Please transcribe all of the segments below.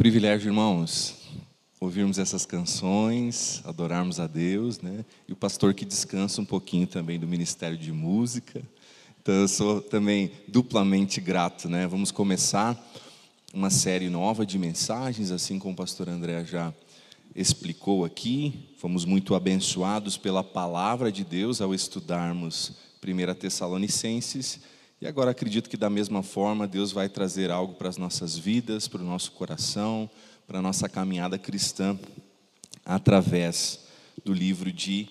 Privilégio, irmãos, ouvirmos essas canções, adorarmos a Deus, né? E o pastor que descansa um pouquinho também do ministério de música. Então eu sou também duplamente grato, né? Vamos começar uma série nova de mensagens, assim como o pastor André já explicou aqui. Fomos muito abençoados pela palavra de Deus ao estudarmos 1 Tessalonicenses e agora acredito que da mesma forma Deus vai trazer algo para as nossas vidas, para o nosso coração, para a nossa caminhada cristã, através do livro de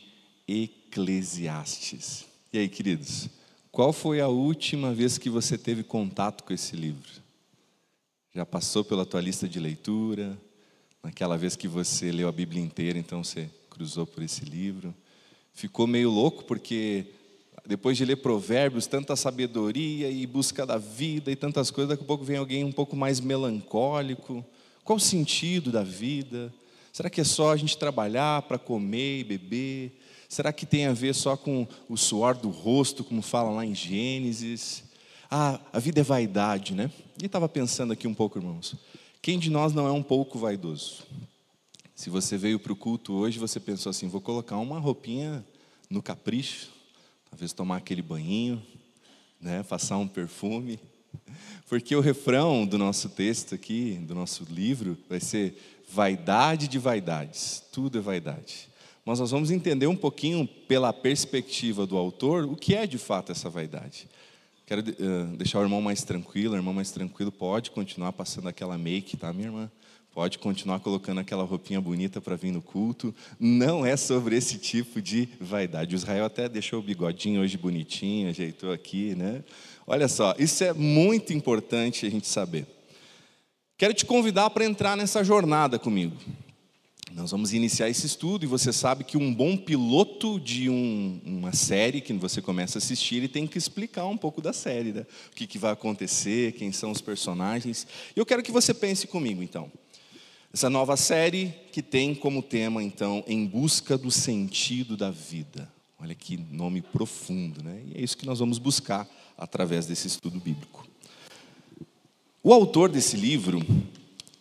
Eclesiastes. E aí, queridos, qual foi a última vez que você teve contato com esse livro? Já passou pela tua lista de leitura? Naquela vez que você leu a Bíblia inteira, então você cruzou por esse livro? Ficou meio louco porque depois de ler provérbios, tanta sabedoria e busca da vida e tantas coisas, daqui a pouco vem alguém um pouco mais melancólico. Qual o sentido da vida? Será que é só a gente trabalhar para comer e beber? Será que tem a ver só com o suor do rosto, como fala lá em Gênesis? Ah, a vida é vaidade, né? E estava pensando aqui um pouco, irmãos. Quem de nós não é um pouco vaidoso? Se você veio para o culto hoje, você pensou assim: vou colocar uma roupinha no capricho, talvez tomar aquele banhinho, né, passar um perfume. Porque o refrão do nosso texto aqui, do nosso livro, vai ser vaidade de vaidades, tudo é vaidade. Mas nós vamos entender um pouquinho pela perspectiva do autor o que é de fato essa vaidade. Quero uh, deixar o irmão mais tranquilo, o irmão mais tranquilo pode continuar passando aquela make, tá, minha irmã? Pode continuar colocando aquela roupinha bonita para vir no culto. Não é sobre esse tipo de vaidade. O Israel até deixou o bigodinho hoje bonitinho, ajeitou aqui, né? Olha só, isso é muito importante a gente saber. Quero te convidar para entrar nessa jornada comigo. Nós vamos iniciar esse estudo e você sabe que um bom piloto de um, uma série que você começa a assistir, ele tem que explicar um pouco da série, né? o que, que vai acontecer, quem são os personagens. Eu quero que você pense comigo, então. Essa nova série que tem como tema, então, Em Busca do Sentido da Vida. Olha que nome profundo, né? E é isso que nós vamos buscar através desse estudo bíblico. O autor desse livro,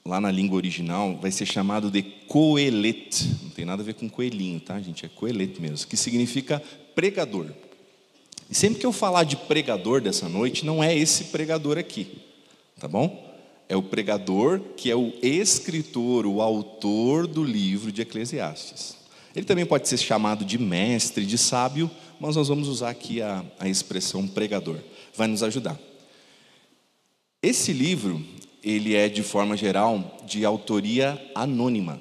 lá na língua original, vai ser chamado de Coelet. Não tem nada a ver com coelhinho, tá, gente? É Coelet mesmo, que significa pregador. E sempre que eu falar de pregador dessa noite, não é esse pregador aqui, tá bom? É o pregador, que é o escritor, o autor do livro de Eclesiastes. Ele também pode ser chamado de mestre, de sábio, mas nós vamos usar aqui a, a expressão pregador. Vai nos ajudar. Esse livro, ele é de forma geral de autoria anônima.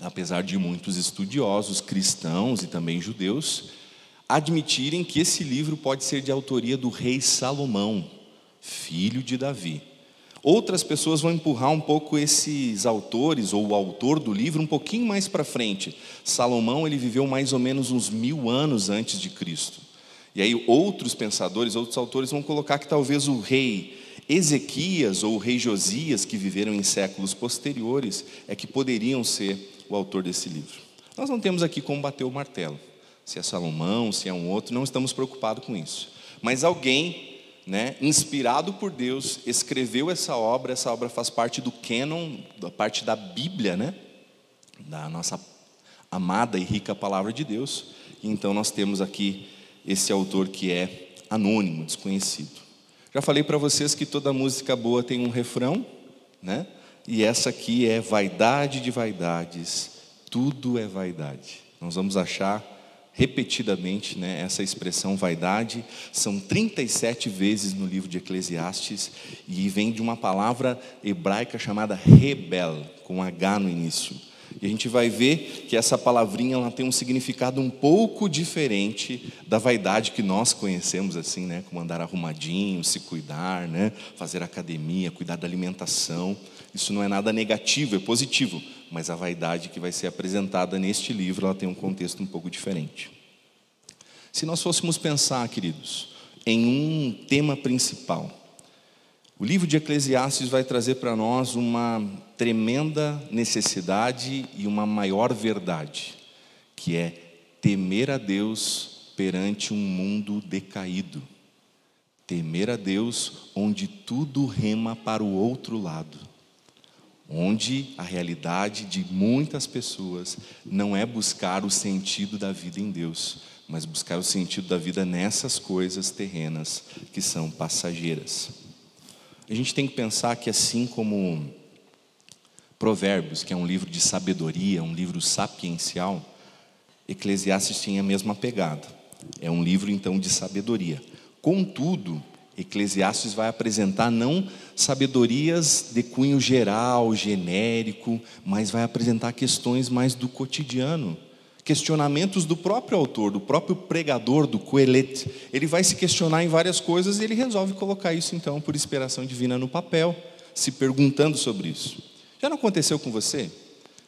Apesar de muitos estudiosos cristãos e também judeus admitirem que esse livro pode ser de autoria do rei Salomão, filho de Davi. Outras pessoas vão empurrar um pouco esses autores, ou o autor do livro, um pouquinho mais para frente. Salomão ele viveu mais ou menos uns mil anos antes de Cristo. E aí outros pensadores, outros autores vão colocar que talvez o rei Ezequias ou o rei Josias, que viveram em séculos posteriores, é que poderiam ser o autor desse livro. Nós não temos aqui como bater o martelo. Se é Salomão, se é um outro, não estamos preocupados com isso. Mas alguém né, inspirado por Deus, escreveu essa obra. Essa obra faz parte do cânon, da parte da Bíblia, né, da nossa amada e rica palavra de Deus. Então nós temos aqui esse autor que é anônimo, desconhecido. Já falei para vocês que toda música boa tem um refrão, né? E essa aqui é vaidade de vaidades, tudo é vaidade. Nós vamos achar repetidamente né, essa expressão vaidade, são 37 vezes no livro de Eclesiastes, e vem de uma palavra hebraica chamada rebel, com H no início. E a gente vai ver que essa palavrinha ela tem um significado um pouco diferente da vaidade que nós conhecemos assim, né, como andar arrumadinho, se cuidar, né, fazer academia, cuidar da alimentação. Isso não é nada negativo, é positivo, mas a vaidade que vai ser apresentada neste livro, ela tem um contexto um pouco diferente. Se nós fôssemos pensar, queridos, em um tema principal, o livro de Eclesiastes vai trazer para nós uma tremenda necessidade e uma maior verdade, que é temer a Deus perante um mundo decaído. Temer a Deus onde tudo rema para o outro lado onde a realidade de muitas pessoas não é buscar o sentido da vida em Deus, mas buscar o sentido da vida nessas coisas terrenas que são passageiras. A gente tem que pensar que assim como Provérbios, que é um livro de sabedoria, um livro sapiencial, Eclesiastes tinha a mesma pegada. É um livro então de sabedoria. Contudo, Eclesiastes vai apresentar não sabedorias de cunho geral, genérico, mas vai apresentar questões mais do cotidiano, questionamentos do próprio autor, do próprio pregador, do Coelet. Ele vai se questionar em várias coisas e ele resolve colocar isso então por inspiração divina no papel, se perguntando sobre isso. Já não aconteceu com você?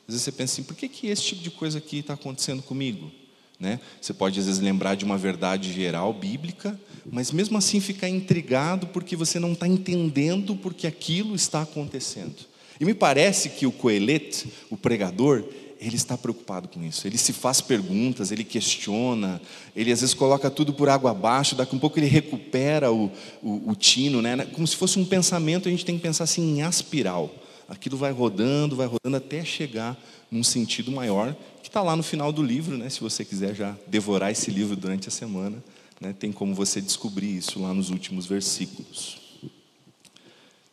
Às vezes você pensa assim, por que, que esse tipo de coisa aqui está acontecendo comigo? Né? Você pode às vezes lembrar de uma verdade geral bíblica, mas mesmo assim ficar intrigado porque você não está entendendo porque aquilo está acontecendo. E me parece que o Coelet, o pregador, ele está preocupado com isso. Ele se faz perguntas, ele questiona, ele às vezes coloca tudo por água abaixo, daqui a um pouco ele recupera o, o, o tino, né? como se fosse um pensamento, a gente tem que pensar assim em aspiral. Aquilo vai rodando, vai rodando até chegar num sentido maior, que está lá no final do livro, né? se você quiser já devorar esse livro durante a semana, né? tem como você descobrir isso lá nos últimos versículos.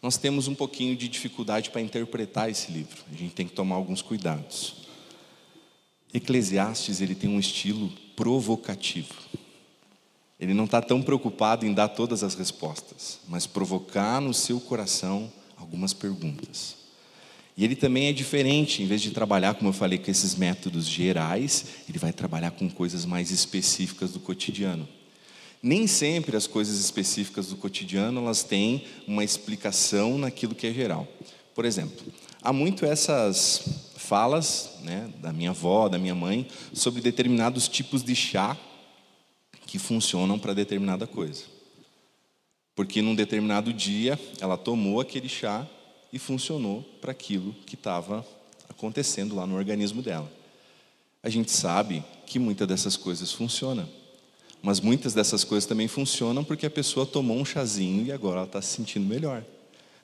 Nós temos um pouquinho de dificuldade para interpretar esse livro, a gente tem que tomar alguns cuidados. Eclesiastes ele tem um estilo provocativo. Ele não está tão preocupado em dar todas as respostas, mas provocar no seu coração algumas perguntas. E ele também é diferente, em vez de trabalhar, como eu falei, com esses métodos gerais, ele vai trabalhar com coisas mais específicas do cotidiano. Nem sempre as coisas específicas do cotidiano elas têm uma explicação naquilo que é geral. Por exemplo, há muito essas falas né, da minha avó, da minha mãe, sobre determinados tipos de chá que funcionam para determinada coisa. Porque num determinado dia ela tomou aquele chá e funcionou para aquilo que estava acontecendo lá no organismo dela. A gente sabe que muitas dessas coisas funcionam, mas muitas dessas coisas também funcionam porque a pessoa tomou um chazinho e agora ela está se sentindo melhor.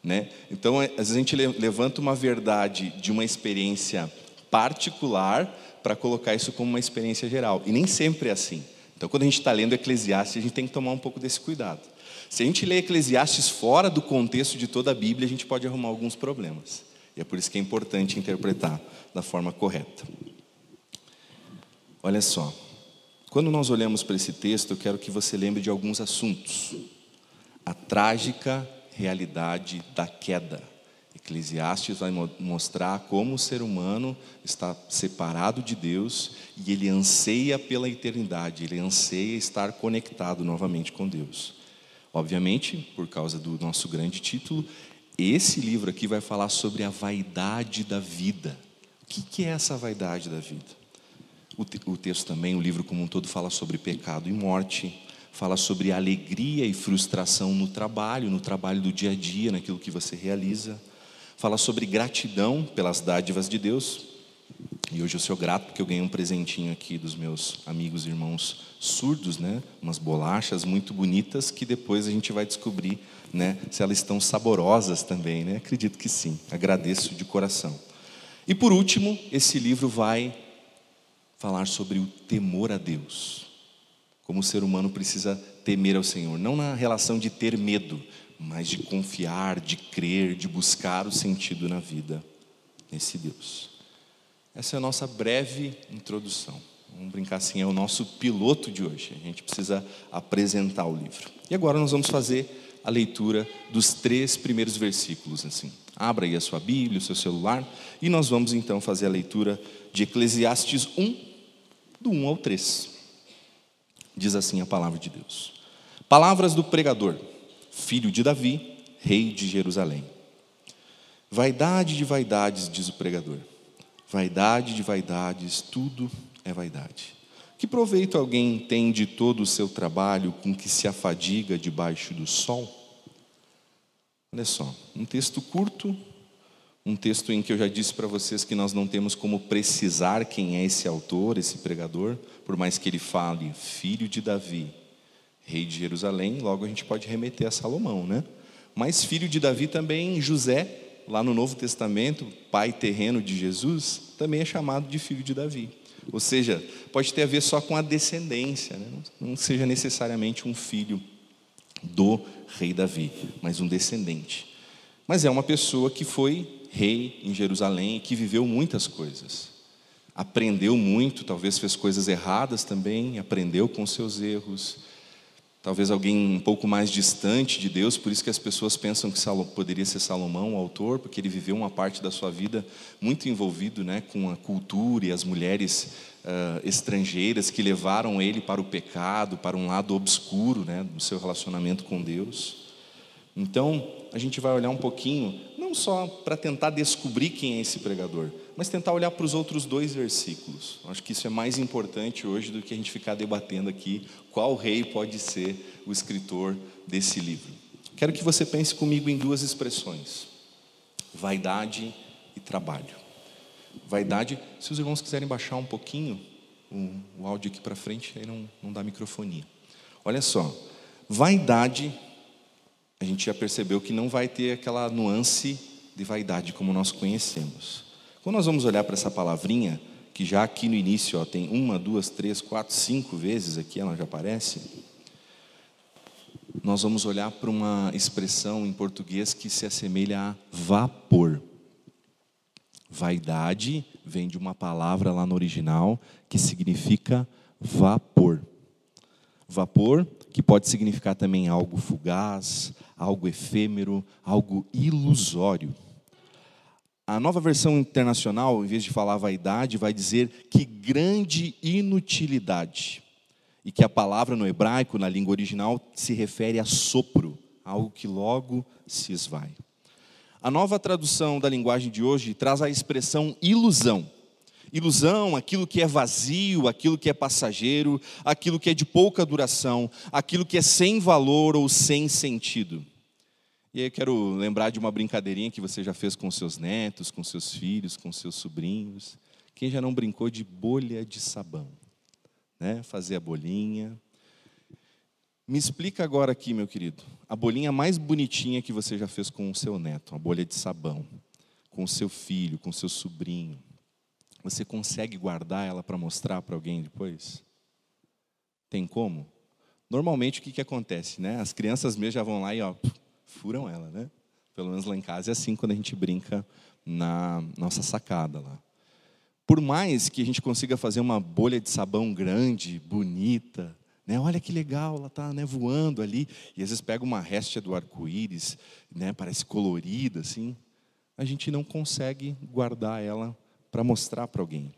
Né? Então, é, às vezes a gente levanta uma verdade de uma experiência particular para colocar isso como uma experiência geral. E nem sempre é assim. Então, quando a gente está lendo Eclesiastes, a gente tem que tomar um pouco desse cuidado. Se a gente lê Eclesiastes fora do contexto de toda a Bíblia, a gente pode arrumar alguns problemas. E é por isso que é importante interpretar da forma correta. Olha só, quando nós olhamos para esse texto, eu quero que você lembre de alguns assuntos. A trágica realidade da queda. Eclesiastes vai mostrar como o ser humano está separado de Deus e ele anseia pela eternidade, ele anseia estar conectado novamente com Deus. Obviamente, por causa do nosso grande título, esse livro aqui vai falar sobre a vaidade da vida. O que é essa vaidade da vida? O, texto também, o livro como um todo, fala sobre pecado e morte, fala sobre alegria e frustração no trabalho, no trabalho do dia a dia, naquilo que você realiza, fala sobre gratidão pelas dádivas de Deus, e hoje eu sou grato porque eu ganhei um presentinho aqui dos meus amigos e irmãos surdos, né? Umas bolachas muito bonitas que depois a gente vai descobrir, né? Se elas estão saborosas também, né? Acredito que sim. Agradeço de coração. E por último, esse livro vai falar sobre o temor a Deus. Como o ser humano precisa temer ao Senhor, não na relação de ter medo, mas de confiar, de crer, de buscar o sentido na vida nesse Deus. Essa é a nossa breve introdução. Vamos brincar assim, é o nosso piloto de hoje. A gente precisa apresentar o livro. E agora nós vamos fazer a leitura dos três primeiros versículos. Assim, abra aí a sua Bíblia, o seu celular, e nós vamos então fazer a leitura de Eclesiastes 1, do 1 ao 3. Diz assim a palavra de Deus: Palavras do pregador, filho de Davi, rei de Jerusalém. Vaidade de vaidades, diz o pregador Vaidade de vaidades, tudo é vaidade. Que proveito alguém tem de todo o seu trabalho com que se afadiga debaixo do sol? Olha só, um texto curto, um texto em que eu já disse para vocês que nós não temos como precisar quem é esse autor, esse pregador, por mais que ele fale filho de Davi, rei de Jerusalém, logo a gente pode remeter a Salomão, né? Mas filho de Davi também José, lá no Novo Testamento, pai terreno de Jesus, também é chamado de filho de Davi. Ou seja, pode ter a ver só com a descendência, né? não seja necessariamente um filho do rei Davi, mas um descendente. Mas é uma pessoa que foi rei em Jerusalém, que viveu muitas coisas. Aprendeu muito, talvez fez coisas erradas também, aprendeu com seus erros, talvez alguém um pouco mais distante de Deus, por isso que as pessoas pensam que poderia ser Salomão o autor, porque ele viveu uma parte da sua vida muito envolvido né, com a cultura e as mulheres uh, estrangeiras que levaram ele para o pecado, para um lado obscuro né, do seu relacionamento com Deus. Então, a gente vai olhar um pouquinho, não só para tentar descobrir quem é esse pregador, mas tentar olhar para os outros dois versículos. Acho que isso é mais importante hoje do que a gente ficar debatendo aqui qual rei pode ser o escritor desse livro. Quero que você pense comigo em duas expressões: vaidade e trabalho. Vaidade, se os irmãos quiserem baixar um pouquinho o, o áudio aqui para frente, aí não, não dá microfonia. Olha só, vaidade, a gente já percebeu que não vai ter aquela nuance de vaidade como nós conhecemos. Quando nós vamos olhar para essa palavrinha, que já aqui no início ó, tem uma, duas, três, quatro, cinco vezes aqui, ela já aparece. Nós vamos olhar para uma expressão em português que se assemelha a vapor. Vaidade vem de uma palavra lá no original que significa vapor. Vapor que pode significar também algo fugaz, algo efêmero, algo ilusório. A nova versão internacional, em vez de falar vaidade, vai dizer que grande inutilidade. E que a palavra no hebraico, na língua original, se refere a sopro, algo que logo se esvai. A nova tradução da linguagem de hoje traz a expressão ilusão. Ilusão, aquilo que é vazio, aquilo que é passageiro, aquilo que é de pouca duração, aquilo que é sem valor ou sem sentido. E aí eu quero lembrar de uma brincadeirinha que você já fez com seus netos, com seus filhos, com seus sobrinhos. Quem já não brincou de bolha de sabão? Né? Fazer a bolinha. Me explica agora aqui, meu querido, a bolinha mais bonitinha que você já fez com o seu neto, a bolha de sabão, com o seu filho, com o seu sobrinho. Você consegue guardar ela para mostrar para alguém depois? Tem como? Normalmente o que, que acontece? Né? As crianças mesmo já vão lá e ó, furam ela, né? Pelo menos lá em casa é assim quando a gente brinca na nossa sacada lá. Por mais que a gente consiga fazer uma bolha de sabão grande, bonita, né? Olha que legal, ela está né, voando ali e às vezes pega uma réstia do arco-íris, né? Parece colorida assim. A gente não consegue guardar ela para mostrar para alguém.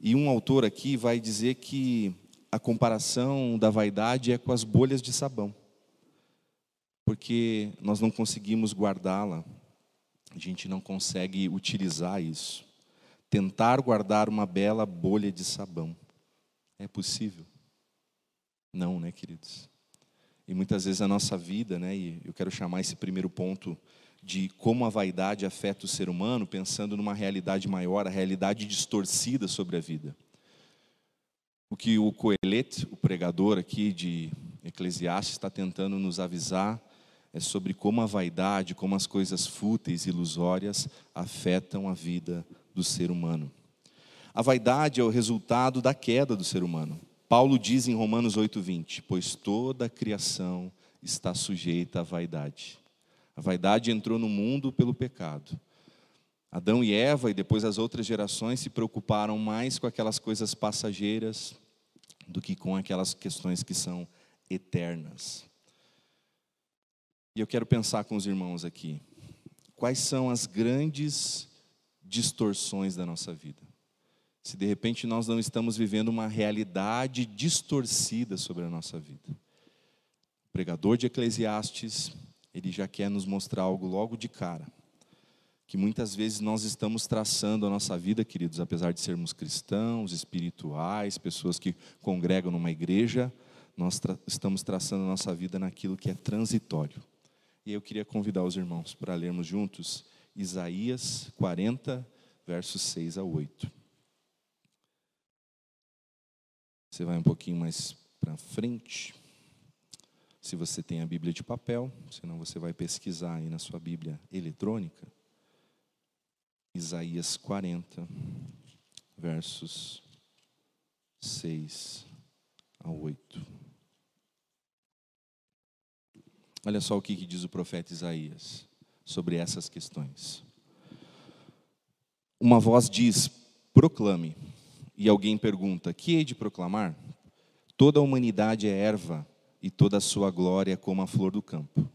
E um autor aqui vai dizer que a comparação da vaidade é com as bolhas de sabão porque nós não conseguimos guardá-la, a gente não consegue utilizar isso. Tentar guardar uma bela bolha de sabão. É possível? Não, né, queridos? E muitas vezes a nossa vida, né, e eu quero chamar esse primeiro ponto de como a vaidade afeta o ser humano, pensando numa realidade maior, a realidade distorcida sobre a vida. O que o Coelet, o pregador aqui de Eclesiastes, está tentando nos avisar é sobre como a vaidade, como as coisas fúteis e ilusórias afetam a vida do ser humano. A vaidade é o resultado da queda do ser humano. Paulo diz em Romanos 8:20, pois toda a criação está sujeita à vaidade. A vaidade entrou no mundo pelo pecado. Adão e Eva e depois as outras gerações se preocuparam mais com aquelas coisas passageiras do que com aquelas questões que são eternas. E eu quero pensar com os irmãos aqui. Quais são as grandes distorções da nossa vida? Se de repente nós não estamos vivendo uma realidade distorcida sobre a nossa vida. O pregador de Eclesiastes, ele já quer nos mostrar algo logo de cara. Que muitas vezes nós estamos traçando a nossa vida, queridos, apesar de sermos cristãos, espirituais, pessoas que congregam numa igreja, nós tra estamos traçando a nossa vida naquilo que é transitório e eu queria convidar os irmãos para lermos juntos Isaías 40, versos 6 a 8. Você vai um pouquinho mais para frente. Se você tem a Bíblia de papel, senão você vai pesquisar aí na sua Bíblia eletrônica. Isaías 40, versos 6 a 8. Olha só o que diz o profeta Isaías sobre essas questões. Uma voz diz: proclame. E alguém pergunta: que hei de proclamar? Toda a humanidade é erva, e toda a sua glória é como a flor do campo.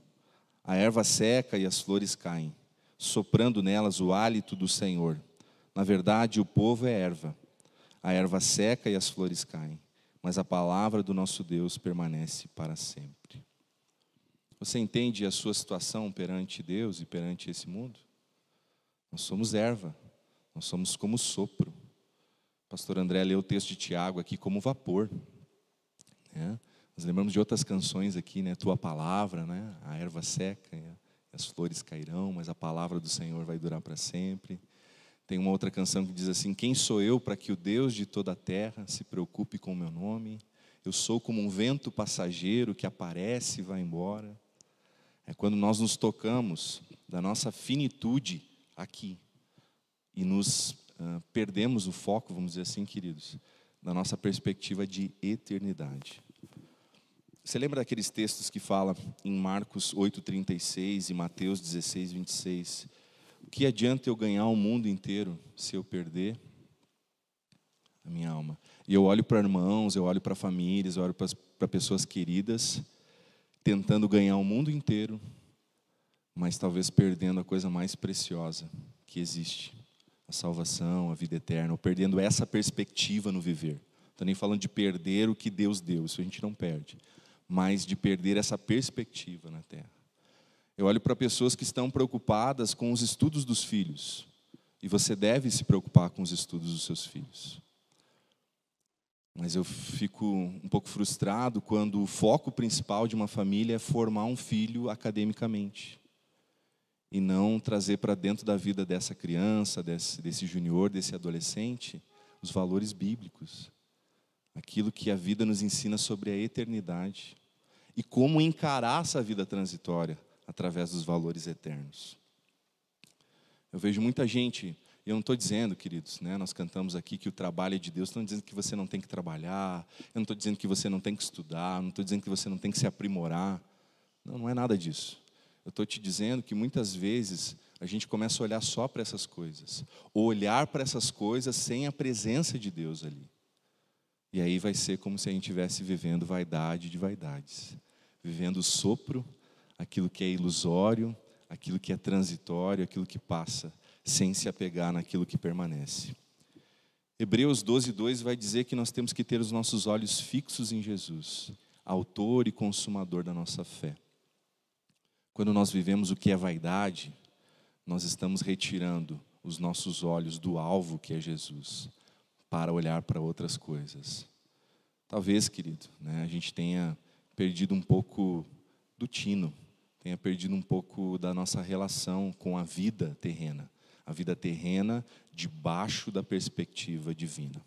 A erva seca e as flores caem, soprando nelas o hálito do Senhor. Na verdade, o povo é erva. A erva seca e as flores caem, mas a palavra do nosso Deus permanece para sempre. Você entende a sua situação perante Deus e perante esse mundo? Nós somos erva, nós somos como sopro. pastor André leu o texto de Tiago aqui como vapor. Né? Nós lembramos de outras canções aqui, né? Tua palavra, né? A erva seca, as flores cairão, mas a palavra do Senhor vai durar para sempre. Tem uma outra canção que diz assim: Quem sou eu para que o Deus de toda a terra se preocupe com o meu nome? Eu sou como um vento passageiro que aparece e vai embora. É quando nós nos tocamos da nossa finitude aqui e nos uh, perdemos o foco, vamos dizer assim, queridos, da nossa perspectiva de eternidade. Você lembra daqueles textos que fala em Marcos 8:36 e Mateus 16:26? O que adianta eu ganhar o mundo inteiro se eu perder a minha alma? E eu olho para irmãos, eu olho para famílias, eu olho para pessoas queridas tentando ganhar o mundo inteiro, mas talvez perdendo a coisa mais preciosa que existe, a salvação, a vida eterna, ou perdendo essa perspectiva no viver. Estou nem falando de perder o que Deus deu, isso a gente não perde, mas de perder essa perspectiva na terra. Eu olho para pessoas que estão preocupadas com os estudos dos filhos, e você deve se preocupar com os estudos dos seus filhos. Mas eu fico um pouco frustrado quando o foco principal de uma família é formar um filho academicamente e não trazer para dentro da vida dessa criança, desse, desse junior, desse adolescente, os valores bíblicos, aquilo que a vida nos ensina sobre a eternidade e como encarar essa vida transitória através dos valores eternos. Eu vejo muita gente eu não estou dizendo, queridos, né, nós cantamos aqui que o trabalho é de Deus, estou dizendo que você não tem que trabalhar, eu não estou dizendo que você não tem que estudar, não estou dizendo que você não tem que se aprimorar. Não, não é nada disso. Eu estou te dizendo que muitas vezes a gente começa a olhar só para essas coisas, ou olhar para essas coisas sem a presença de Deus ali. E aí vai ser como se a gente estivesse vivendo vaidade de vaidades, vivendo o sopro, aquilo que é ilusório, aquilo que é transitório, aquilo que passa sem se apegar naquilo que permanece. Hebreus 12, 2 vai dizer que nós temos que ter os nossos olhos fixos em Jesus, autor e consumador da nossa fé. Quando nós vivemos o que é vaidade, nós estamos retirando os nossos olhos do alvo que é Jesus, para olhar para outras coisas. Talvez, querido, né, a gente tenha perdido um pouco do tino, tenha perdido um pouco da nossa relação com a vida terrena a vida terrena debaixo da perspectiva divina.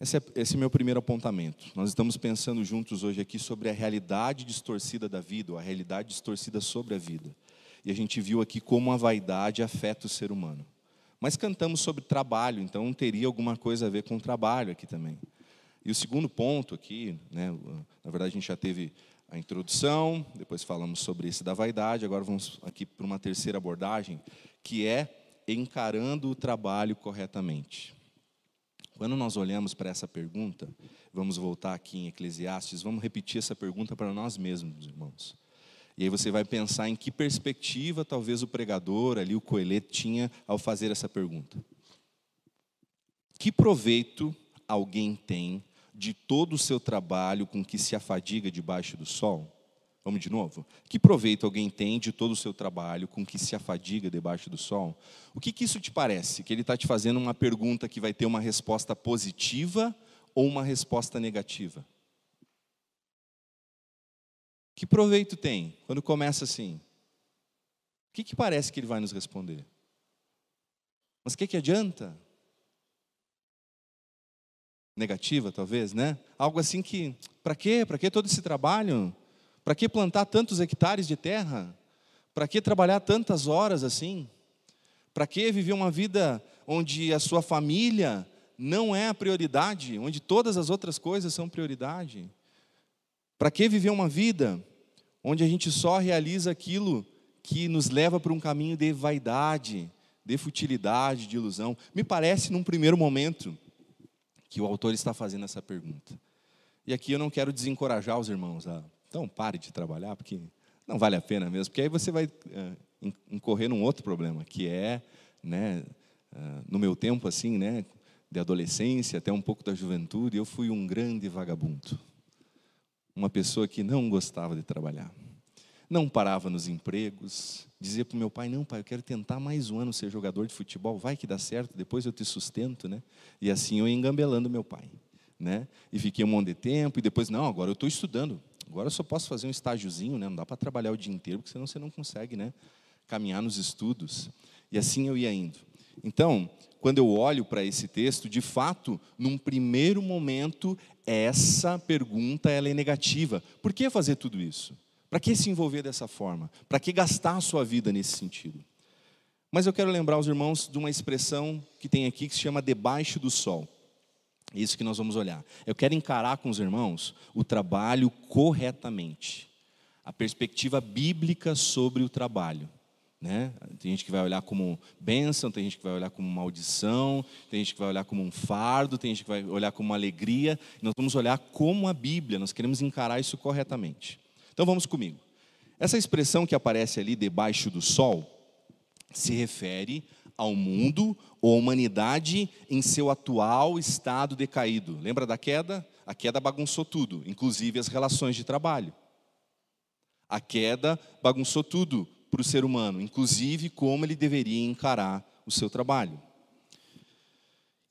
Esse é, esse é meu primeiro apontamento. Nós estamos pensando juntos hoje aqui sobre a realidade distorcida da vida, ou a realidade distorcida sobre a vida. E a gente viu aqui como a vaidade afeta o ser humano. Mas cantamos sobre trabalho, então teria alguma coisa a ver com trabalho aqui também. E o segundo ponto aqui, né, na verdade a gente já teve a introdução, depois falamos sobre esse da vaidade, agora vamos aqui para uma terceira abordagem, que é encarando o trabalho corretamente. Quando nós olhamos para essa pergunta, vamos voltar aqui em Eclesiastes, vamos repetir essa pergunta para nós mesmos, irmãos. E aí você vai pensar em que perspectiva talvez o pregador ali, o coelete, tinha ao fazer essa pergunta. Que proveito alguém tem de todo o seu trabalho com que se afadiga debaixo do sol? Vamos de novo? Que proveito alguém tem de todo o seu trabalho com que se afadiga debaixo do sol? O que, que isso te parece? Que ele está te fazendo uma pergunta que vai ter uma resposta positiva ou uma resposta negativa? Que proveito tem quando começa assim? O que, que parece que ele vai nos responder? Mas o que, que adianta? Negativa, talvez, né? Algo assim que, para quê? Para que todo esse trabalho? Para que plantar tantos hectares de terra? Para que trabalhar tantas horas assim? Para que viver uma vida onde a sua família não é a prioridade, onde todas as outras coisas são prioridade? Para que viver uma vida onde a gente só realiza aquilo que nos leva para um caminho de vaidade, de futilidade, de ilusão? Me parece, num primeiro momento, que o autor está fazendo essa pergunta. E aqui eu não quero desencorajar os irmãos a, então pare de trabalhar, porque não vale a pena mesmo, porque aí você vai uh, incorrer num outro problema, que é, né, uh, no meu tempo assim, né, de adolescência até um pouco da juventude, eu fui um grande vagabundo. Uma pessoa que não gostava de trabalhar. Não parava nos empregos, dizia para o meu pai: Não, pai, eu quero tentar mais um ano ser jogador de futebol, vai que dá certo, depois eu te sustento. Né? E assim eu ia engambelando meu pai. Né? E fiquei um monte de tempo, e depois, não, agora eu estou estudando, agora eu só posso fazer um estágiozinho, né? não dá para trabalhar o dia inteiro, porque senão você não consegue né? caminhar nos estudos. E assim eu ia indo. Então, quando eu olho para esse texto, de fato, num primeiro momento, essa pergunta ela é negativa. Por que fazer tudo isso? Para que se envolver dessa forma? Para que gastar a sua vida nesse sentido? Mas eu quero lembrar os irmãos de uma expressão que tem aqui que se chama debaixo do sol. Isso que nós vamos olhar. Eu quero encarar com os irmãos o trabalho corretamente, a perspectiva bíblica sobre o trabalho. Né? Tem gente que vai olhar como bênção, tem gente que vai olhar como maldição, tem gente que vai olhar como um fardo, tem gente que vai olhar como uma alegria. Nós vamos olhar como a Bíblia, nós queremos encarar isso corretamente. Então vamos comigo. Essa expressão que aparece ali debaixo do sol se refere ao mundo ou à humanidade em seu atual estado decaído. Lembra da queda? A queda bagunçou tudo, inclusive as relações de trabalho. A queda bagunçou tudo para o ser humano, inclusive como ele deveria encarar o seu trabalho.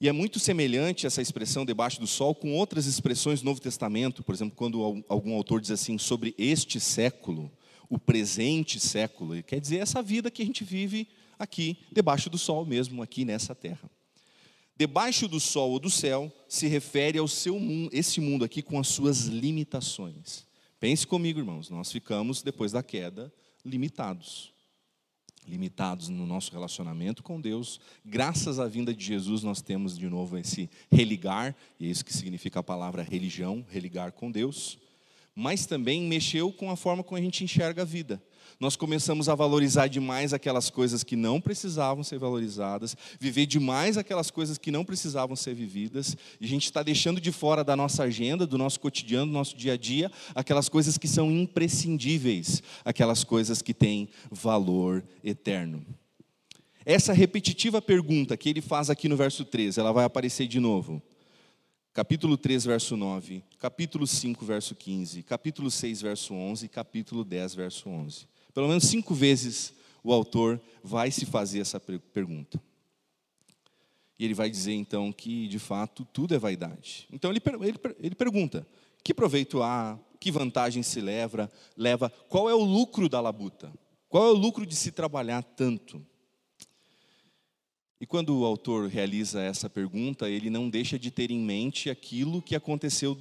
E é muito semelhante essa expressão debaixo do sol com outras expressões do Novo Testamento, por exemplo, quando algum autor diz assim sobre este século, o presente século, quer dizer essa vida que a gente vive aqui, debaixo do sol mesmo, aqui nessa terra. Debaixo do sol ou do céu se refere ao seu mundo, esse mundo aqui com as suas limitações. Pense comigo, irmãos, nós ficamos depois da queda limitados. Limitados no nosso relacionamento com Deus. Graças à vinda de Jesus, nós temos de novo esse religar, e é isso que significa a palavra religião, religar com Deus. Mas também mexeu com a forma como a gente enxerga a vida nós começamos a valorizar demais aquelas coisas que não precisavam ser valorizadas, viver demais aquelas coisas que não precisavam ser vividas, e a gente está deixando de fora da nossa agenda, do nosso cotidiano, do nosso dia a dia, aquelas coisas que são imprescindíveis, aquelas coisas que têm valor eterno. Essa repetitiva pergunta que ele faz aqui no verso 13, ela vai aparecer de novo. Capítulo 3, verso 9, capítulo 5, verso 15, capítulo 6, verso 11, capítulo 10, verso 11. Pelo menos cinco vezes o autor vai se fazer essa pergunta. E ele vai dizer então que, de fato, tudo é vaidade. Então ele, ele, ele pergunta: que proveito há? Que vantagem se leva? leva? Qual é o lucro da labuta? Qual é o lucro de se trabalhar tanto? E quando o autor realiza essa pergunta, ele não deixa de ter em mente aquilo que aconteceu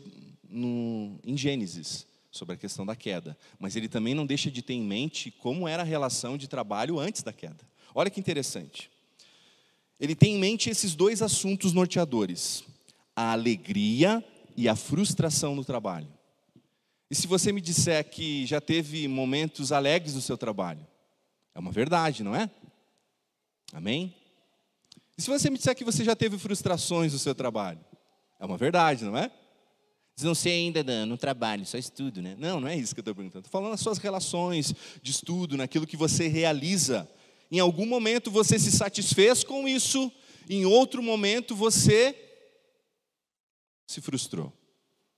no, em Gênesis sobre a questão da queda, mas ele também não deixa de ter em mente como era a relação de trabalho antes da queda. Olha que interessante. Ele tem em mente esses dois assuntos norteadores: a alegria e a frustração no trabalho. E se você me disser que já teve momentos alegres no seu trabalho, é uma verdade, não é? Amém? E se você me disser que você já teve frustrações no seu trabalho, é uma verdade, não é? não sei ainda no trabalho, só estudo, né? Não, não é isso que eu estou perguntando. Estou falando das suas relações de estudo, naquilo que você realiza. Em algum momento você se satisfez com isso, em outro momento você se frustrou.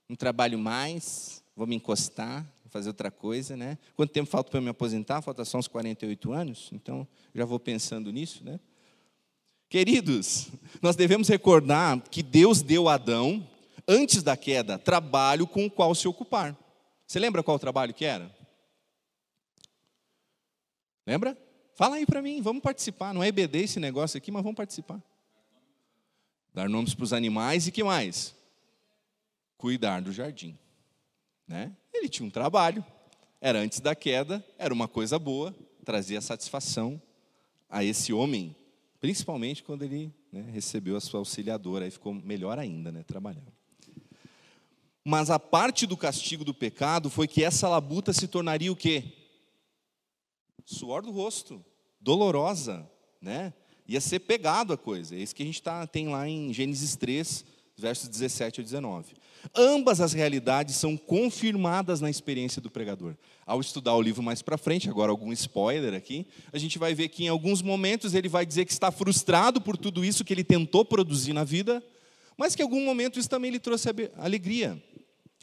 Não trabalho mais, vou me encostar, fazer outra coisa, né? Quanto tempo falta para me aposentar? Falta só uns 48 anos, então já vou pensando nisso, né? Queridos, nós devemos recordar que Deus deu a Adão antes da queda, trabalho com o qual se ocupar. Você lembra qual trabalho que era? Lembra? Fala aí para mim, vamos participar. Não é EBD esse negócio aqui, mas vamos participar. Dar nomes para os animais e que mais? Cuidar do jardim. Né? Ele tinha um trabalho, era antes da queda, era uma coisa boa, trazia satisfação a esse homem Principalmente quando ele né, recebeu a sua auxiliadora, aí ficou melhor ainda, né, trabalhar. Mas a parte do castigo do pecado foi que essa labuta se tornaria o quê? Suor do rosto, dolorosa, né? Ia ser pegado a coisa. É isso que a gente tá, tem lá em Gênesis 3, versos 17 a 19. Ambas as realidades são confirmadas na experiência do pregador. Ao estudar o livro mais para frente, agora algum spoiler aqui, a gente vai ver que em alguns momentos ele vai dizer que está frustrado por tudo isso que ele tentou produzir na vida, mas que em algum momento isso também lhe trouxe alegria.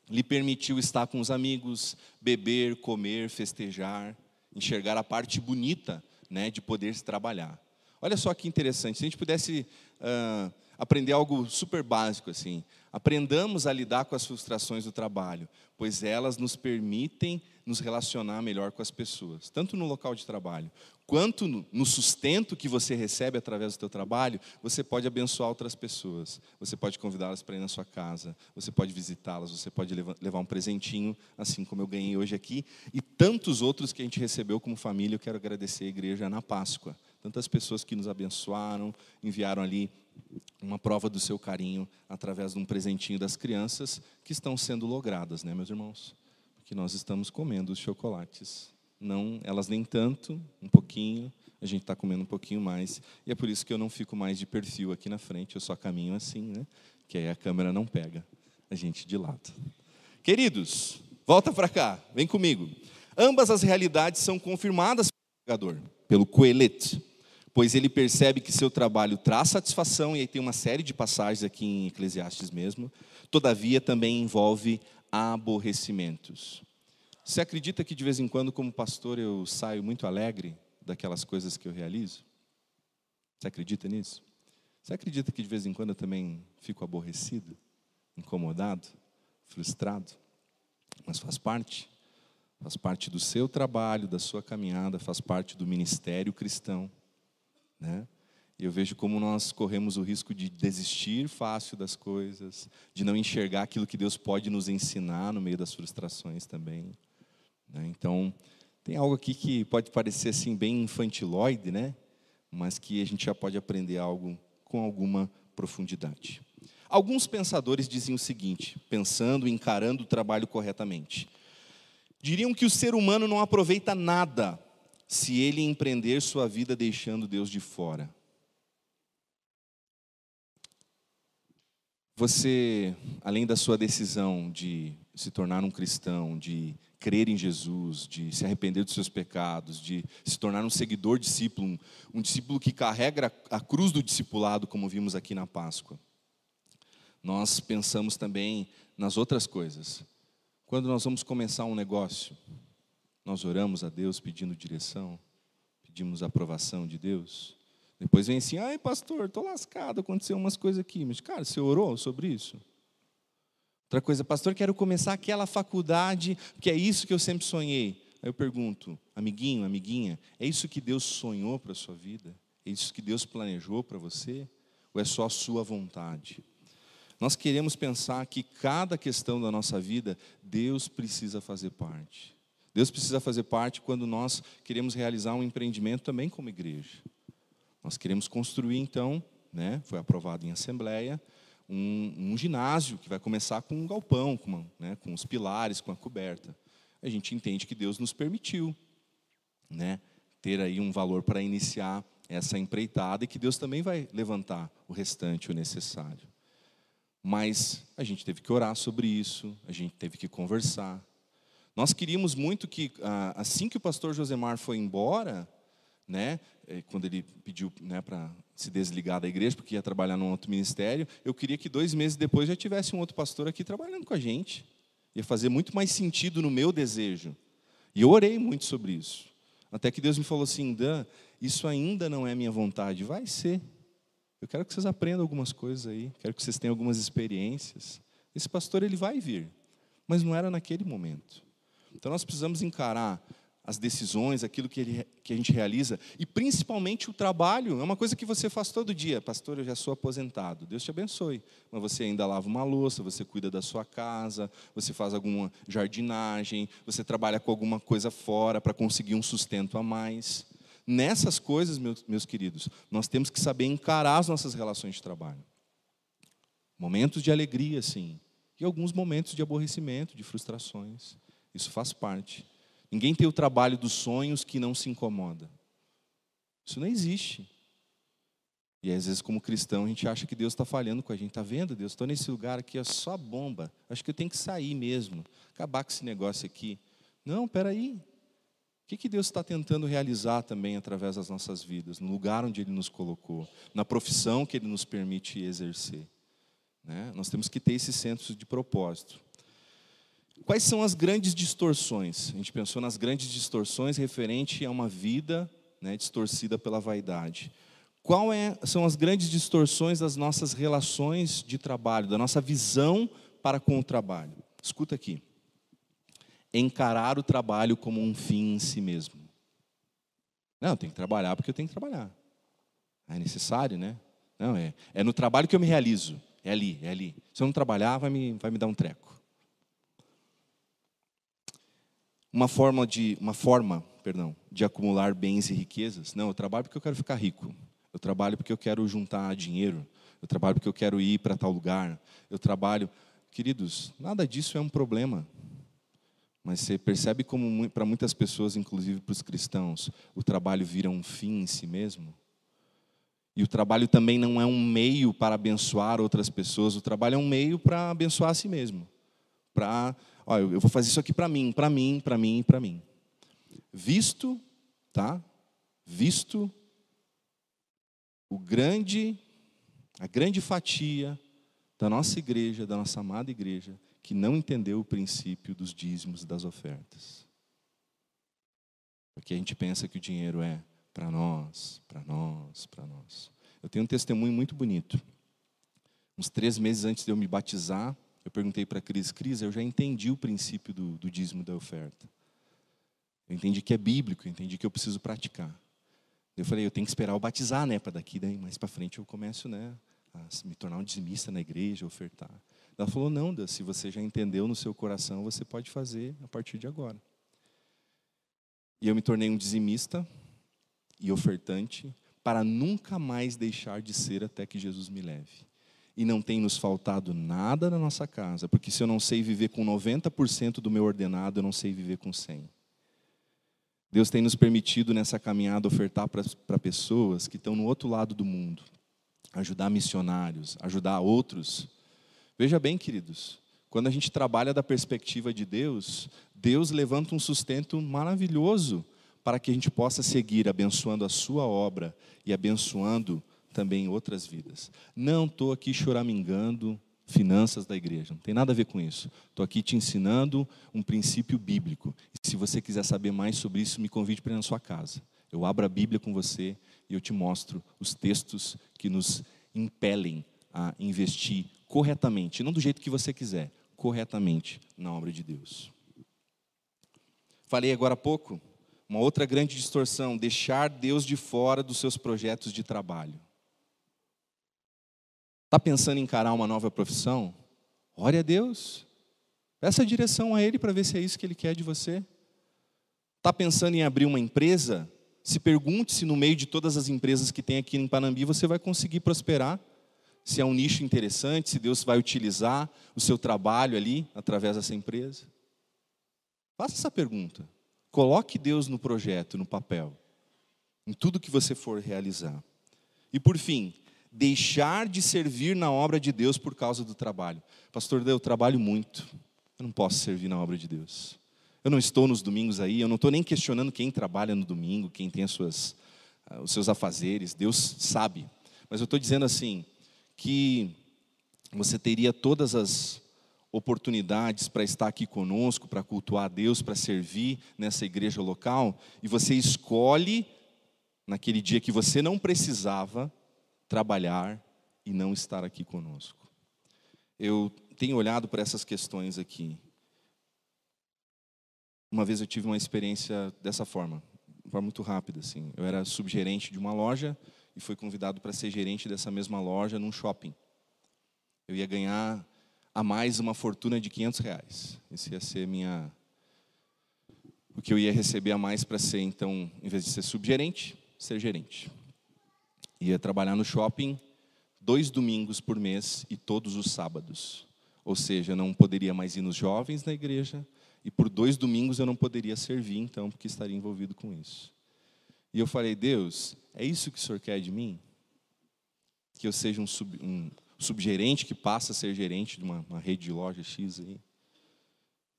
Lhe permitiu estar com os amigos, beber, comer, festejar, enxergar a parte bonita né, de poder trabalhar. Olha só que interessante, se a gente pudesse uh, aprender algo super básico assim, aprendamos a lidar com as frustrações do trabalho, pois elas nos permitem nos relacionar melhor com as pessoas, tanto no local de trabalho, quanto no sustento que você recebe através do seu trabalho, você pode abençoar outras pessoas, você pode convidá-las para ir na sua casa, você pode visitá-las, você pode levar um presentinho, assim como eu ganhei hoje aqui, e tantos outros que a gente recebeu como família, eu quero agradecer a igreja na Páscoa. Tantas pessoas que nos abençoaram, enviaram ali uma prova do seu carinho através de um presentinho das crianças que estão sendo logradas, né, meus irmãos? Porque nós estamos comendo os chocolates. Não, elas nem tanto, um pouquinho, a gente está comendo um pouquinho mais. E é por isso que eu não fico mais de perfil aqui na frente, eu só caminho assim, né? Que aí a câmera não pega a gente de lado. Queridos, volta para cá, vem comigo. Ambas as realidades são confirmadas pelo pregador, pelo Coelet pois ele percebe que seu trabalho traz satisfação, e aí tem uma série de passagens aqui em Eclesiastes mesmo, todavia também envolve aborrecimentos. Você acredita que de vez em quando, como pastor, eu saio muito alegre daquelas coisas que eu realizo? Você acredita nisso? Você acredita que de vez em quando eu também fico aborrecido, incomodado, frustrado? Mas faz parte. Faz parte do seu trabalho, da sua caminhada, faz parte do ministério cristão. Né? E eu vejo como nós corremos o risco de desistir fácil das coisas, de não enxergar aquilo que Deus pode nos ensinar no meio das frustrações também. Né? Então, tem algo aqui que pode parecer assim bem infantiloide, né? mas que a gente já pode aprender algo com alguma profundidade. Alguns pensadores diziam o seguinte, pensando e encarando o trabalho corretamente. Diriam que o ser humano não aproveita nada se ele empreender sua vida deixando Deus de fora. Você, além da sua decisão de se tornar um cristão, de crer em Jesus, de se arrepender dos seus pecados, de se tornar um seguidor discípulo, um, um discípulo que carrega a cruz do discipulado, como vimos aqui na Páscoa. Nós pensamos também nas outras coisas. Quando nós vamos começar um negócio, nós oramos a Deus pedindo direção, pedimos aprovação de Deus. Depois vem assim, ai pastor, estou lascado, aconteceu umas coisas aqui. Mas, cara, você orou sobre isso? Outra coisa, pastor, quero começar aquela faculdade, que é isso que eu sempre sonhei. Aí eu pergunto, amiguinho, amiguinha, é isso que Deus sonhou para a sua vida? É isso que Deus planejou para você? Ou é só a sua vontade? Nós queremos pensar que cada questão da nossa vida, Deus precisa fazer parte. Deus precisa fazer parte quando nós queremos realizar um empreendimento também como igreja. Nós queremos construir, então, né, foi aprovado em assembleia, um, um ginásio que vai começar com um galpão, com, uma, né, com os pilares, com a coberta. A gente entende que Deus nos permitiu né, ter aí um valor para iniciar essa empreitada e que Deus também vai levantar o restante, o necessário. Mas a gente teve que orar sobre isso, a gente teve que conversar, nós queríamos muito que, ah, assim que o pastor Josemar foi embora, né, eh, quando ele pediu né, para se desligar da igreja, porque ia trabalhar num outro ministério, eu queria que dois meses depois já tivesse um outro pastor aqui trabalhando com a gente. Ia fazer muito mais sentido no meu desejo. E eu orei muito sobre isso. Até que Deus me falou assim: Dan, isso ainda não é minha vontade. Vai ser. Eu quero que vocês aprendam algumas coisas aí. Quero que vocês tenham algumas experiências. Esse pastor, ele vai vir. Mas não era naquele momento. Então nós precisamos encarar as decisões, aquilo que, ele, que a gente realiza, e principalmente o trabalho, é uma coisa que você faz todo dia. Pastor, eu já sou aposentado, Deus te abençoe. Mas você ainda lava uma louça, você cuida da sua casa, você faz alguma jardinagem, você trabalha com alguma coisa fora para conseguir um sustento a mais. nessas coisas, meus, meus queridos, nós temos que saber encarar as nossas relações de trabalho. Momentos de alegria, sim, e alguns momentos de aborrecimento, de frustrações. Isso faz parte. Ninguém tem o trabalho dos sonhos que não se incomoda. Isso não existe. E às vezes, como cristão, a gente acha que Deus está falhando com a gente. Está vendo, Deus? Estou nesse lugar aqui, é só bomba. Acho que eu tenho que sair mesmo, acabar com esse negócio aqui. Não, peraí. O que, que Deus está tentando realizar também através das nossas vidas, no lugar onde Ele nos colocou, na profissão que Ele nos permite exercer? Né? Nós temos que ter esse senso de propósito. Quais são as grandes distorções? A gente pensou nas grandes distorções referente a uma vida né, distorcida pela vaidade. Quais é, são as grandes distorções das nossas relações de trabalho, da nossa visão para com o trabalho? Escuta aqui. Encarar o trabalho como um fim em si mesmo. Não, eu tenho que trabalhar porque eu tenho que trabalhar. É necessário, né? Não, é, é no trabalho que eu me realizo. É ali, é ali. Se eu não trabalhar, vai me, vai me dar um treco. Uma forma de, uma forma, perdão, de acumular bens e riquezas. Não, eu trabalho porque eu quero ficar rico. Eu trabalho porque eu quero juntar dinheiro. Eu trabalho porque eu quero ir para tal lugar. Eu trabalho. Queridos, nada disso é um problema. Mas você percebe como, para muitas pessoas, inclusive para os cristãos, o trabalho vira um fim em si mesmo? E o trabalho também não é um meio para abençoar outras pessoas, o trabalho é um meio para abençoar a si mesmo. Para, olha, eu vou fazer isso aqui para mim, para mim, para mim, para mim. Visto, tá? Visto o grande, a grande fatia da nossa igreja, da nossa amada igreja, que não entendeu o princípio dos dízimos e das ofertas. Porque a gente pensa que o dinheiro é para nós, para nós, para nós. Eu tenho um testemunho muito bonito. Uns três meses antes de eu me batizar, eu perguntei para a Cris, Cris, eu já entendi o princípio do, do dízimo da oferta. Eu entendi que é bíblico, eu entendi que eu preciso praticar. Eu falei, eu tenho que esperar eu batizar, né, para daqui daí mais para frente eu começo, né, a me tornar um dizimista na igreja, ofertar. Ela falou, não, se você já entendeu no seu coração, você pode fazer a partir de agora. E eu me tornei um dizimista e ofertante para nunca mais deixar de ser até que Jesus me leve. E não tem nos faltado nada na nossa casa, porque se eu não sei viver com 90% do meu ordenado, eu não sei viver com 100%. Deus tem nos permitido nessa caminhada ofertar para pessoas que estão no outro lado do mundo, ajudar missionários, ajudar outros. Veja bem, queridos, quando a gente trabalha da perspectiva de Deus, Deus levanta um sustento maravilhoso para que a gente possa seguir abençoando a sua obra e abençoando também outras vidas. Não estou aqui choramingando finanças da igreja. Não tem nada a ver com isso. Estou aqui te ensinando um princípio bíblico. E se você quiser saber mais sobre isso, me convide para ir na sua casa. Eu abro a Bíblia com você e eu te mostro os textos que nos impelem a investir corretamente, não do jeito que você quiser, corretamente na obra de Deus. Falei agora há pouco, uma outra grande distorção, deixar Deus de fora dos seus projetos de trabalho. Está pensando em encarar uma nova profissão? Ore a Deus. Peça direção a Ele para ver se é isso que Ele quer de você. Está pensando em abrir uma empresa? Se pergunte se no meio de todas as empresas que tem aqui em Panambi você vai conseguir prosperar. Se é um nicho interessante, se Deus vai utilizar o seu trabalho ali através dessa empresa. Faça essa pergunta. Coloque Deus no projeto, no papel, em tudo que você for realizar. E por fim, deixar de servir na obra de Deus por causa do trabalho. Pastor, eu trabalho muito, eu não posso servir na obra de Deus. Eu não estou nos domingos aí, eu não estou nem questionando quem trabalha no domingo, quem tem as suas, ah, os seus afazeres, Deus sabe. Mas eu estou dizendo assim, que você teria todas as oportunidades para estar aqui conosco, para cultuar a Deus, para servir nessa igreja local, e você escolhe, naquele dia que você não precisava, trabalhar e não estar aqui conosco. Eu tenho olhado para essas questões aqui. Uma vez eu tive uma experiência dessa forma, forma muito rápida. Assim. Eu era subgerente de uma loja e fui convidado para ser gerente dessa mesma loja num shopping. Eu ia ganhar a mais uma fortuna de 500 reais. Esse ia ser minha o que eu ia receber a mais para ser, então, em vez de ser subgerente, ser gerente. Ia trabalhar no shopping dois domingos por mês e todos os sábados. Ou seja, não poderia mais ir nos jovens na igreja e por dois domingos eu não poderia servir, então, porque estaria envolvido com isso. E eu falei, Deus, é isso que o Senhor quer de mim? Que eu seja um, sub, um subgerente que passa a ser gerente de uma, uma rede de loja X aí?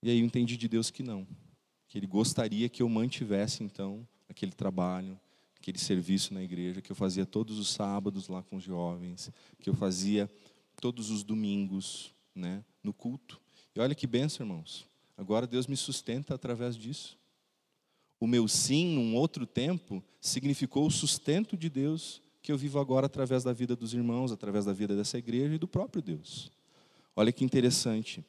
E aí eu entendi de Deus que não que ele gostaria que eu mantivesse então aquele trabalho, aquele serviço na igreja que eu fazia todos os sábados lá com os jovens, que eu fazia todos os domingos, né, no culto. E olha que benção, irmãos. Agora Deus me sustenta através disso. O meu sim, num outro tempo, significou o sustento de Deus que eu vivo agora através da vida dos irmãos, através da vida dessa igreja e do próprio Deus. Olha que interessante.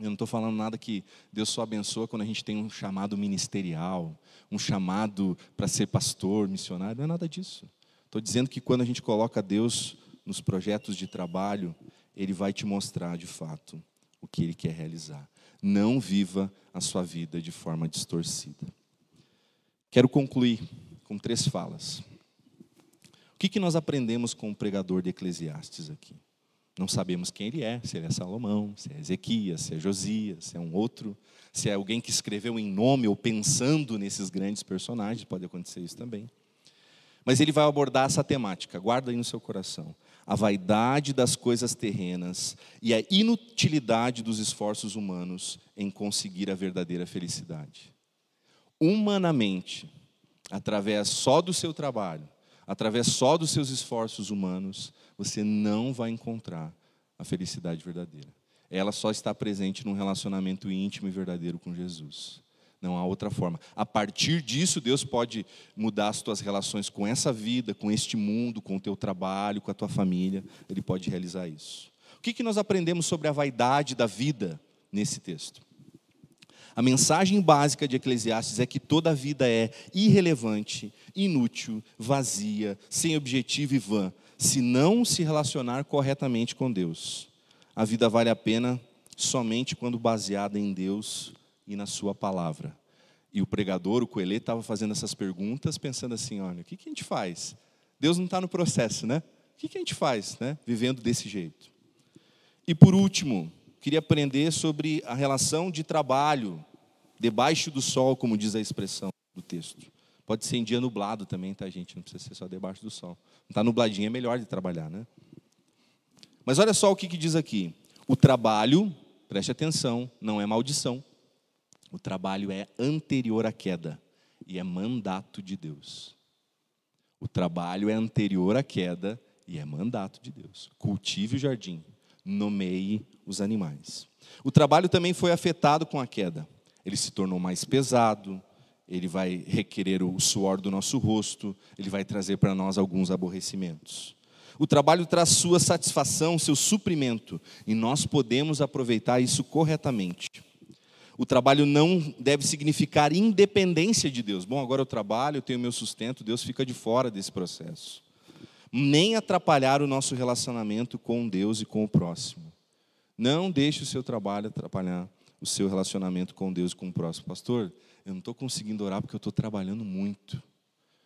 Eu não estou falando nada que Deus só abençoa quando a gente tem um chamado ministerial, um chamado para ser pastor, missionário, não é nada disso. Estou dizendo que quando a gente coloca Deus nos projetos de trabalho, Ele vai te mostrar de fato o que Ele quer realizar. Não viva a sua vida de forma distorcida. Quero concluir com três falas. O que, que nós aprendemos com o pregador de Eclesiastes aqui? Não sabemos quem ele é, se ele é Salomão, se é Ezequias, se é Josias, se é um outro, se é alguém que escreveu em nome ou pensando nesses grandes personagens, pode acontecer isso também. Mas ele vai abordar essa temática, guarda aí no seu coração. A vaidade das coisas terrenas e a inutilidade dos esforços humanos em conseguir a verdadeira felicidade. Humanamente, através só do seu trabalho, através só dos seus esforços humanos, você não vai encontrar a felicidade verdadeira. Ela só está presente num relacionamento íntimo e verdadeiro com Jesus. Não há outra forma. A partir disso, Deus pode mudar as tuas relações com essa vida, com este mundo, com o teu trabalho, com a tua família. Ele pode realizar isso. O que, que nós aprendemos sobre a vaidade da vida nesse texto? A mensagem básica de Eclesiastes é que toda vida é irrelevante, inútil, vazia, sem objetivo e vã, se não se relacionar corretamente com Deus. A vida vale a pena somente quando baseada em Deus e na Sua palavra. E o pregador, o Coelho, estava fazendo essas perguntas, pensando assim: olha, o que, que a gente faz? Deus não está no processo, né? O que, que a gente faz, né? Vivendo desse jeito. E por último, queria aprender sobre a relação de trabalho debaixo do sol, como diz a expressão do texto. Pode ser em dia nublado também, tá, gente? Não precisa ser só debaixo do sol. Está nubladinho, é melhor de trabalhar, né? Mas olha só o que, que diz aqui. O trabalho, preste atenção, não é maldição. O trabalho é anterior à queda e é mandato de Deus. O trabalho é anterior à queda e é mandato de Deus. Cultive o jardim, nomeie os animais. O trabalho também foi afetado com a queda. Ele se tornou mais pesado, ele vai requerer o suor do nosso rosto, ele vai trazer para nós alguns aborrecimentos. O trabalho traz sua satisfação, seu suprimento, e nós podemos aproveitar isso corretamente. O trabalho não deve significar independência de Deus. Bom, agora eu trabalho, eu tenho meu sustento, Deus fica de fora desse processo. Nem atrapalhar o nosso relacionamento com Deus e com o próximo. Não deixe o seu trabalho atrapalhar o seu relacionamento com Deus e com o próximo. Pastor, eu não estou conseguindo orar porque eu estou trabalhando muito.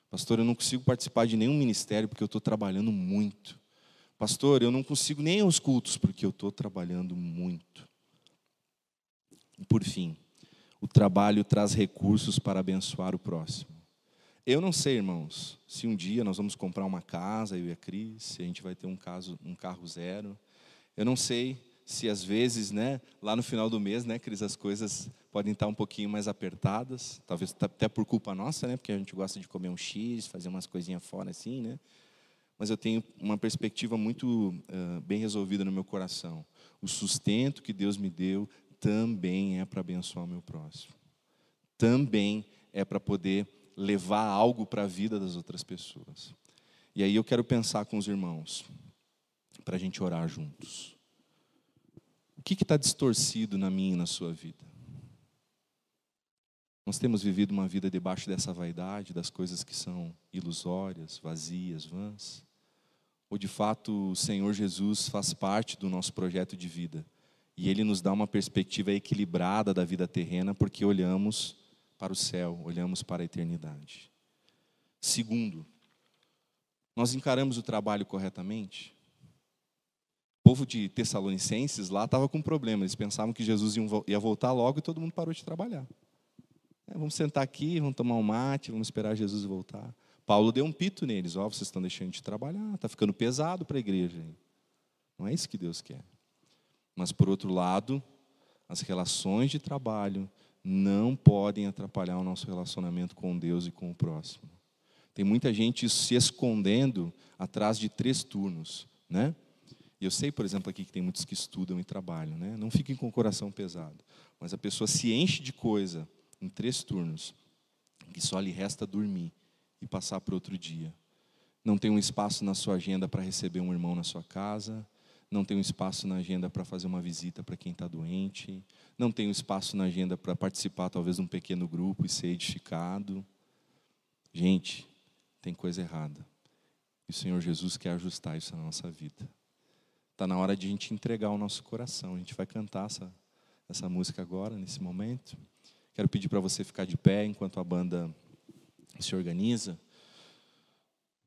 Pastor, eu não consigo participar de nenhum ministério porque eu estou trabalhando muito. Pastor, eu não consigo nem aos cultos porque eu estou trabalhando muito. E por fim, o trabalho traz recursos para abençoar o próximo. Eu não sei, irmãos, se um dia nós vamos comprar uma casa, eu e a Cris, se a gente vai ter um, caso, um carro zero. Eu não sei se às vezes, né, lá no final do mês, né, Cris, as coisas podem estar um pouquinho mais apertadas, talvez até por culpa nossa, né, porque a gente gosta de comer um X, fazer umas coisinhas fora assim, né? Mas eu tenho uma perspectiva muito uh, bem resolvida no meu coração. O sustento que Deus me deu também é para abençoar o meu próximo. Também é para poder levar algo para a vida das outras pessoas. E aí eu quero pensar com os irmãos, para a gente orar juntos. Que está distorcido na minha e na sua vida? Nós temos vivido uma vida debaixo dessa vaidade, das coisas que são ilusórias, vazias, vãs? Ou de fato o Senhor Jesus faz parte do nosso projeto de vida e Ele nos dá uma perspectiva equilibrada da vida terrena porque olhamos para o céu, olhamos para a eternidade. Segundo, nós encaramos o trabalho corretamente? Povo de Tessalonicenses lá estava com problema, eles pensavam que Jesus ia voltar logo e todo mundo parou de trabalhar. É, vamos sentar aqui, vamos tomar um mate, vamos esperar Jesus voltar. Paulo deu um pito neles, ó, oh, vocês estão deixando de trabalhar, está ficando pesado para a igreja. Não é isso que Deus quer. Mas, por outro lado, as relações de trabalho não podem atrapalhar o nosso relacionamento com Deus e com o próximo. Tem muita gente se escondendo atrás de três turnos, né? E eu sei, por exemplo, aqui que tem muitos que estudam e trabalham, né? Não fiquem com o coração pesado, mas a pessoa se enche de coisa em três turnos, que só lhe resta dormir e passar para outro dia. Não tem um espaço na sua agenda para receber um irmão na sua casa, não tem um espaço na agenda para fazer uma visita para quem está doente, não tem um espaço na agenda para participar talvez de um pequeno grupo e ser edificado. Gente, tem coisa errada. E o Senhor Jesus quer ajustar isso na nossa vida. Está na hora de a gente entregar o nosso coração. A gente vai cantar essa, essa música agora, nesse momento. Quero pedir para você ficar de pé enquanto a banda se organiza.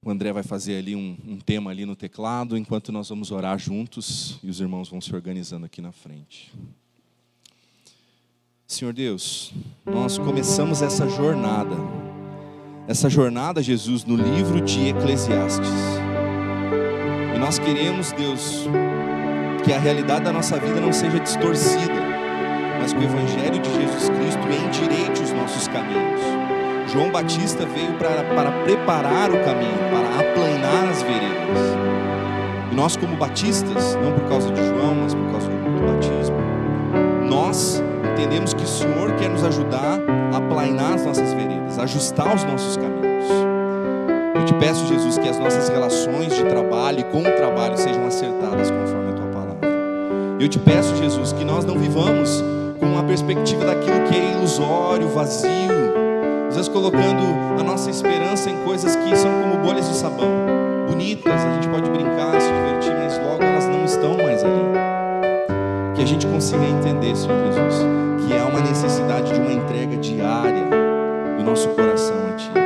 O André vai fazer ali um, um, tema ali no teclado, enquanto nós vamos orar juntos e os irmãos vão se organizando aqui na frente. Senhor Deus, nós começamos essa jornada, essa jornada, Jesus, no livro de Eclesiastes. Nós queremos, Deus, que a realidade da nossa vida não seja distorcida, mas que o Evangelho de Jesus Cristo endireite os nossos caminhos. João Batista veio para, para preparar o caminho, para aplanar as veredas. E nós, como batistas, não por causa de João, mas por causa do batismo, nós entendemos que o Senhor quer nos ajudar a aplanar as nossas veredas, ajustar os nossos caminhos. Te peço, Jesus, que as nossas relações de trabalho e com o trabalho sejam acertadas conforme a tua palavra. Eu te peço, Jesus, que nós não vivamos com a perspectiva daquilo que é ilusório, vazio, às vezes colocando a nossa esperança em coisas que são como bolhas de sabão, bonitas, a gente pode brincar, se divertir, mas logo elas não estão mais ali. Que a gente consiga entender, Senhor Jesus, que há uma necessidade de uma entrega diária do nosso coração a Ti.